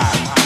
high.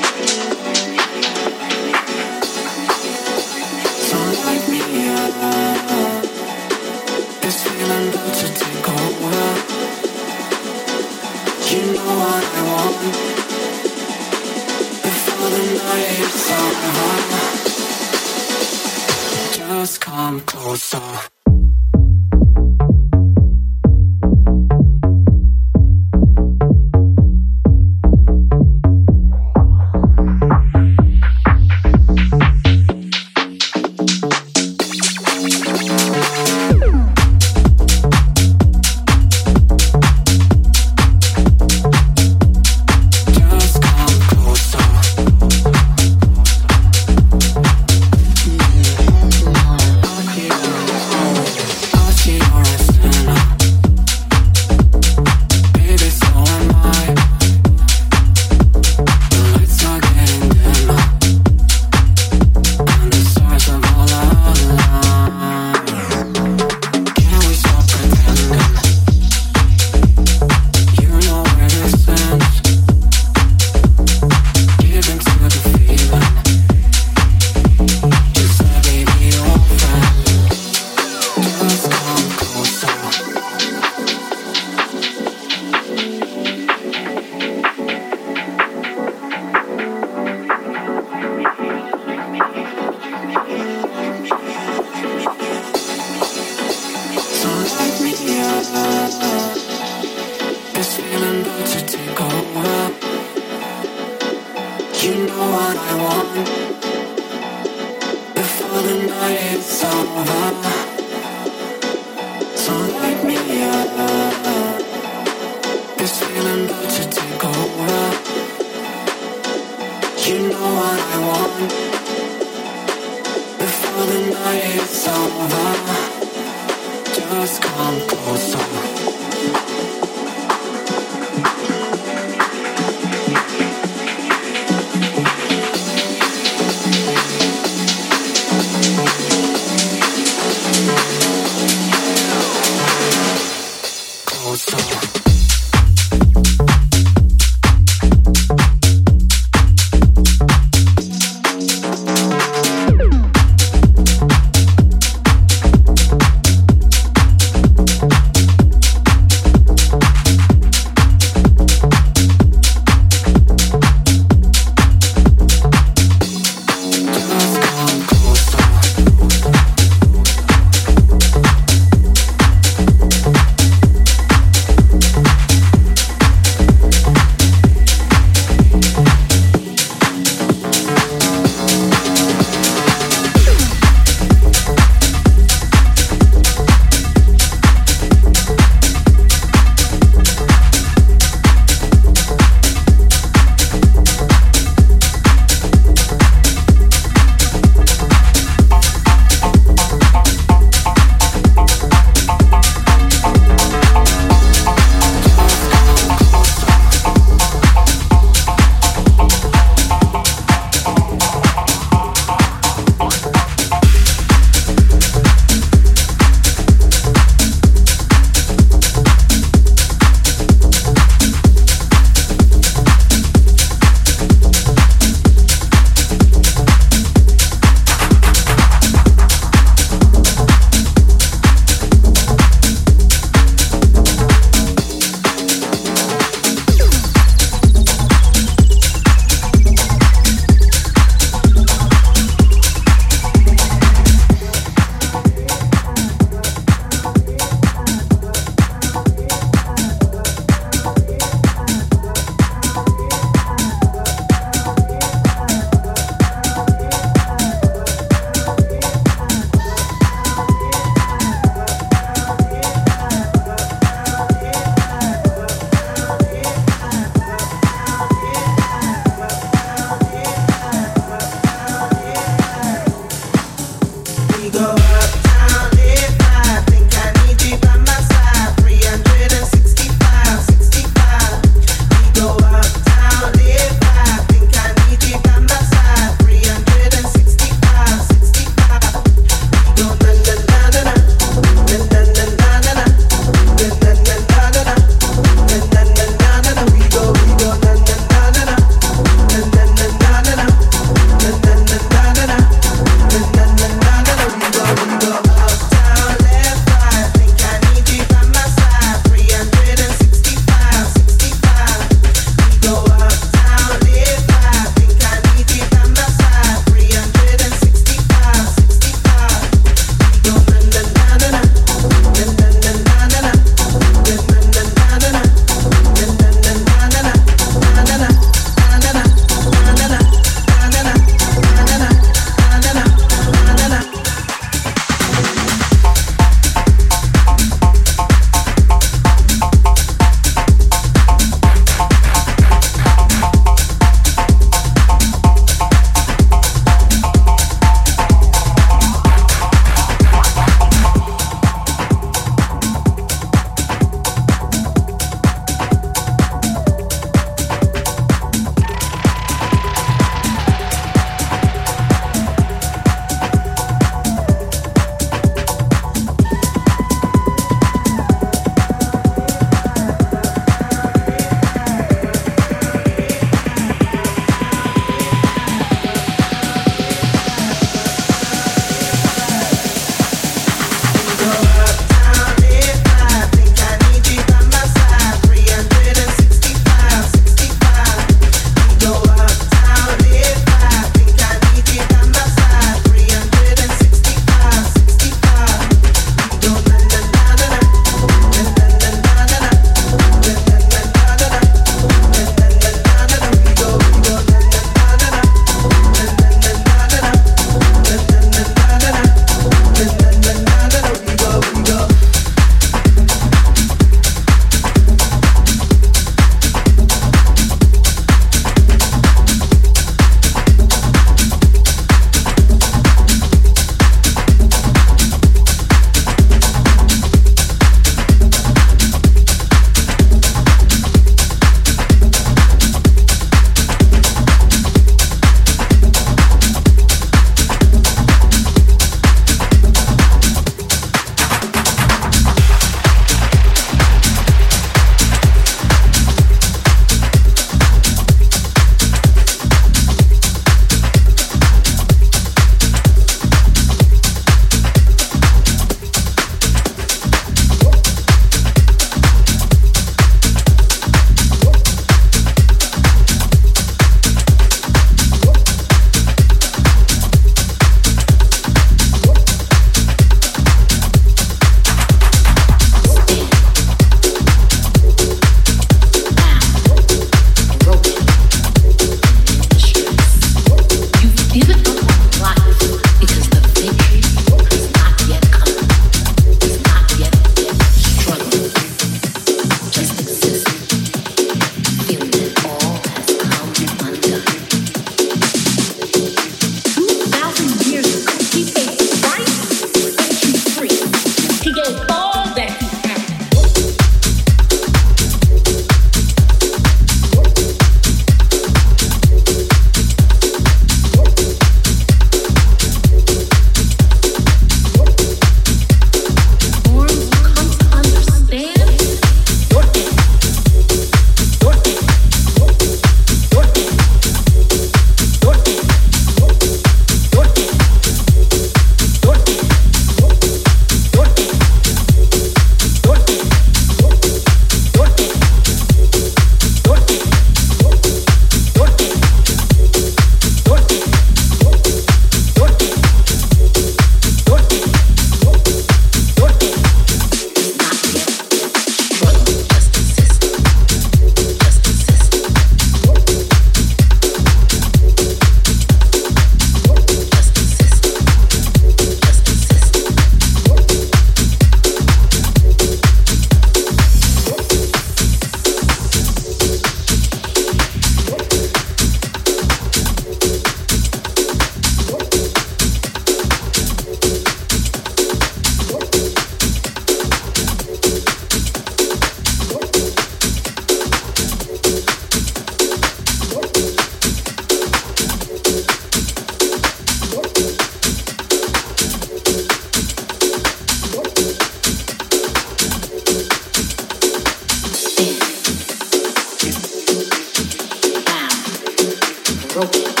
Feel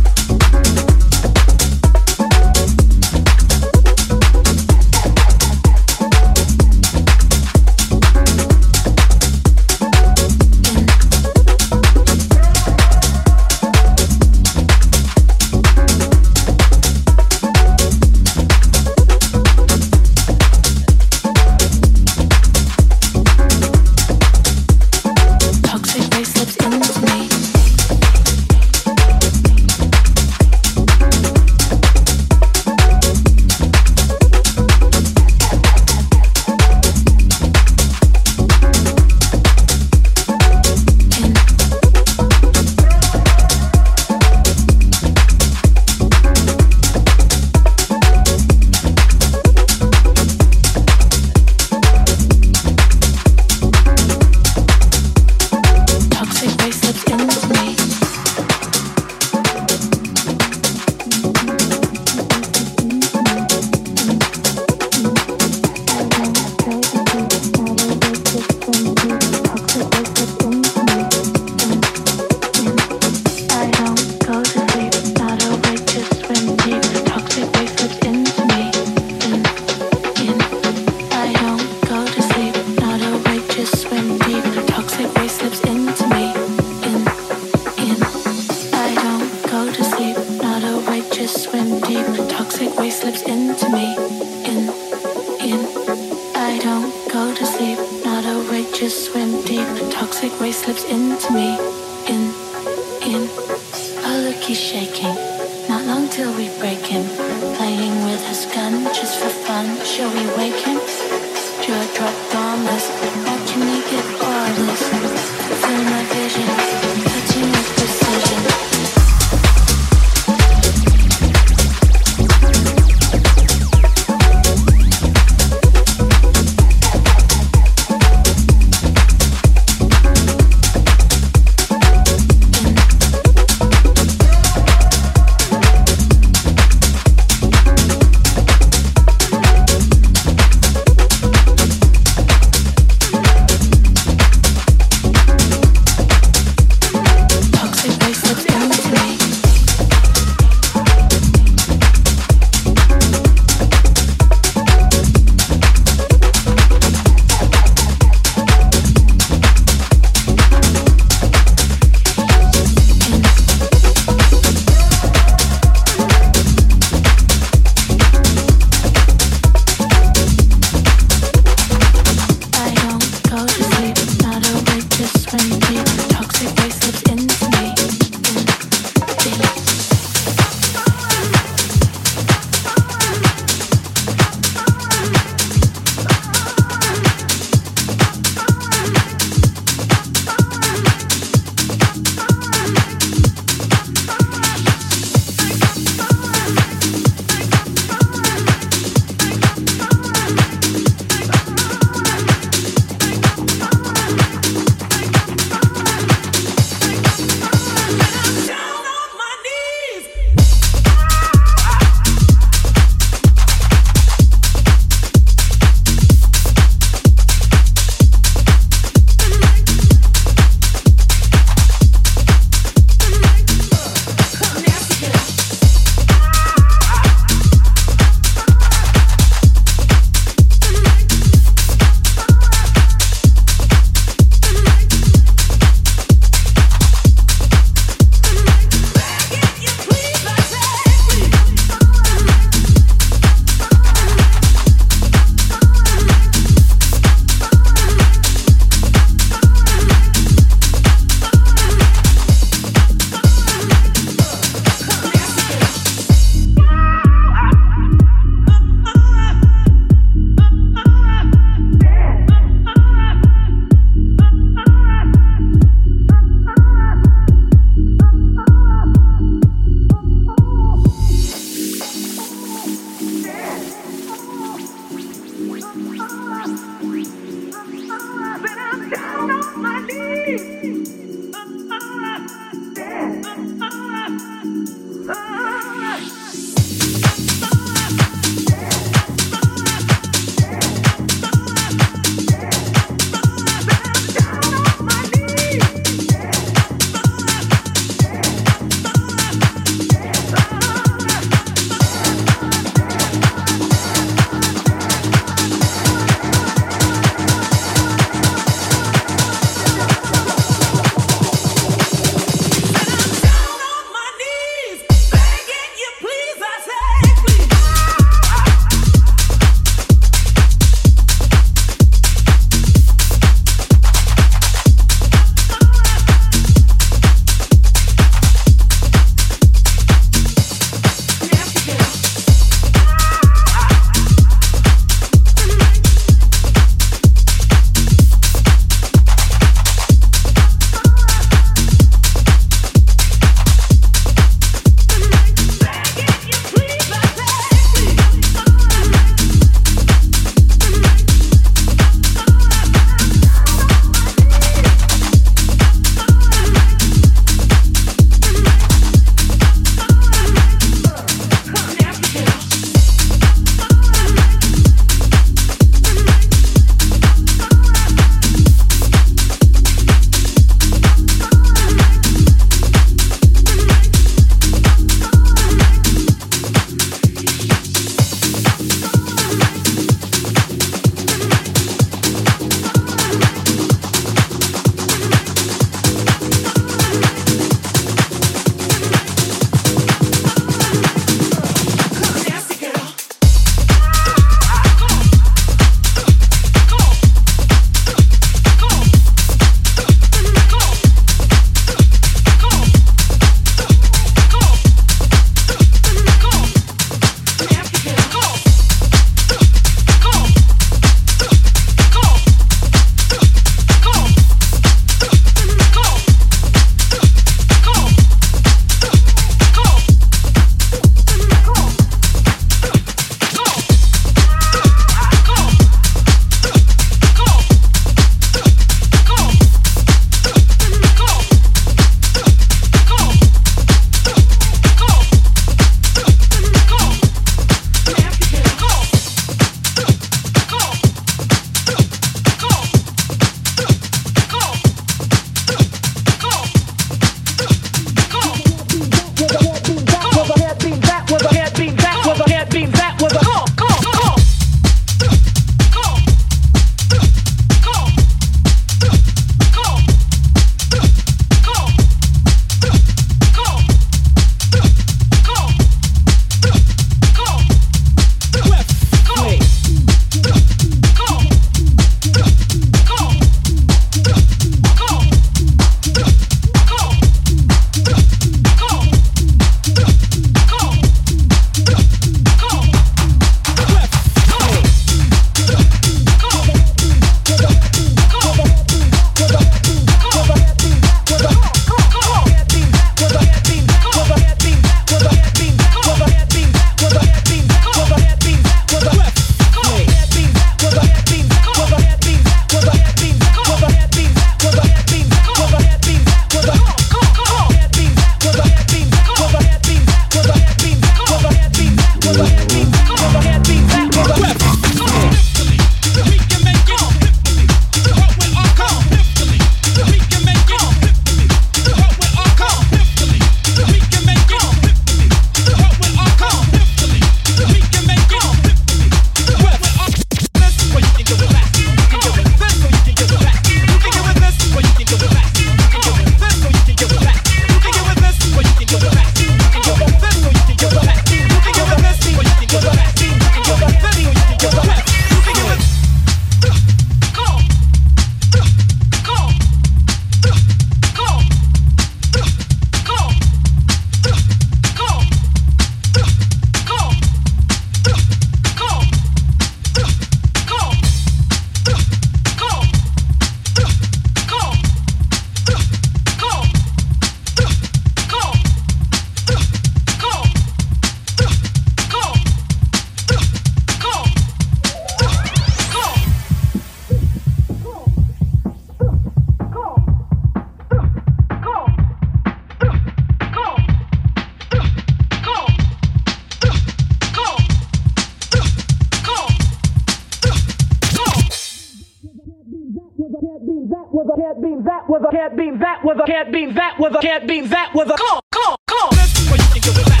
that with a can't beat that with a come on, come on, come on.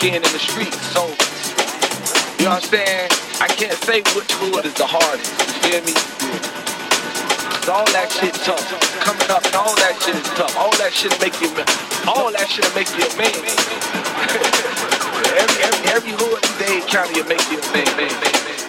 Put in the streets. So you know what I'm saying? I can't say which hood is the hardest. You feel me? all that shit tough. Coming up all that shit is tough. All that shit make you all that shit make you a man. every, every, every hood in Dade County will make you a man, man, man, man.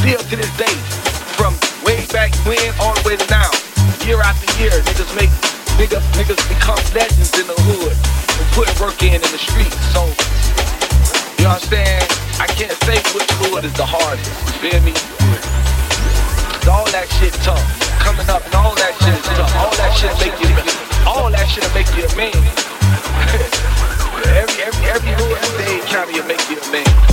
Still to this day, from way back when all the way to now, year after year, niggas make niggas niggas become legends in the hood and put work in in the streets. So you know what I'm saying? I can't say which hood is the hardest. You feel me? all that shit tough. Coming up and all that shit tough. All that shit make you all that shit make you a man. every every every hood in Dade County will make you a man.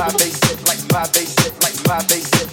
my bass, like my bass, like my bass.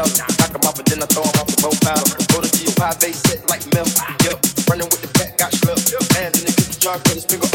myself. Knock him out, then I throw them off the profile. Go to your pie, they sit like milk. Yep, running with the back, got slipped. Hands in the cookie jar, cause a finger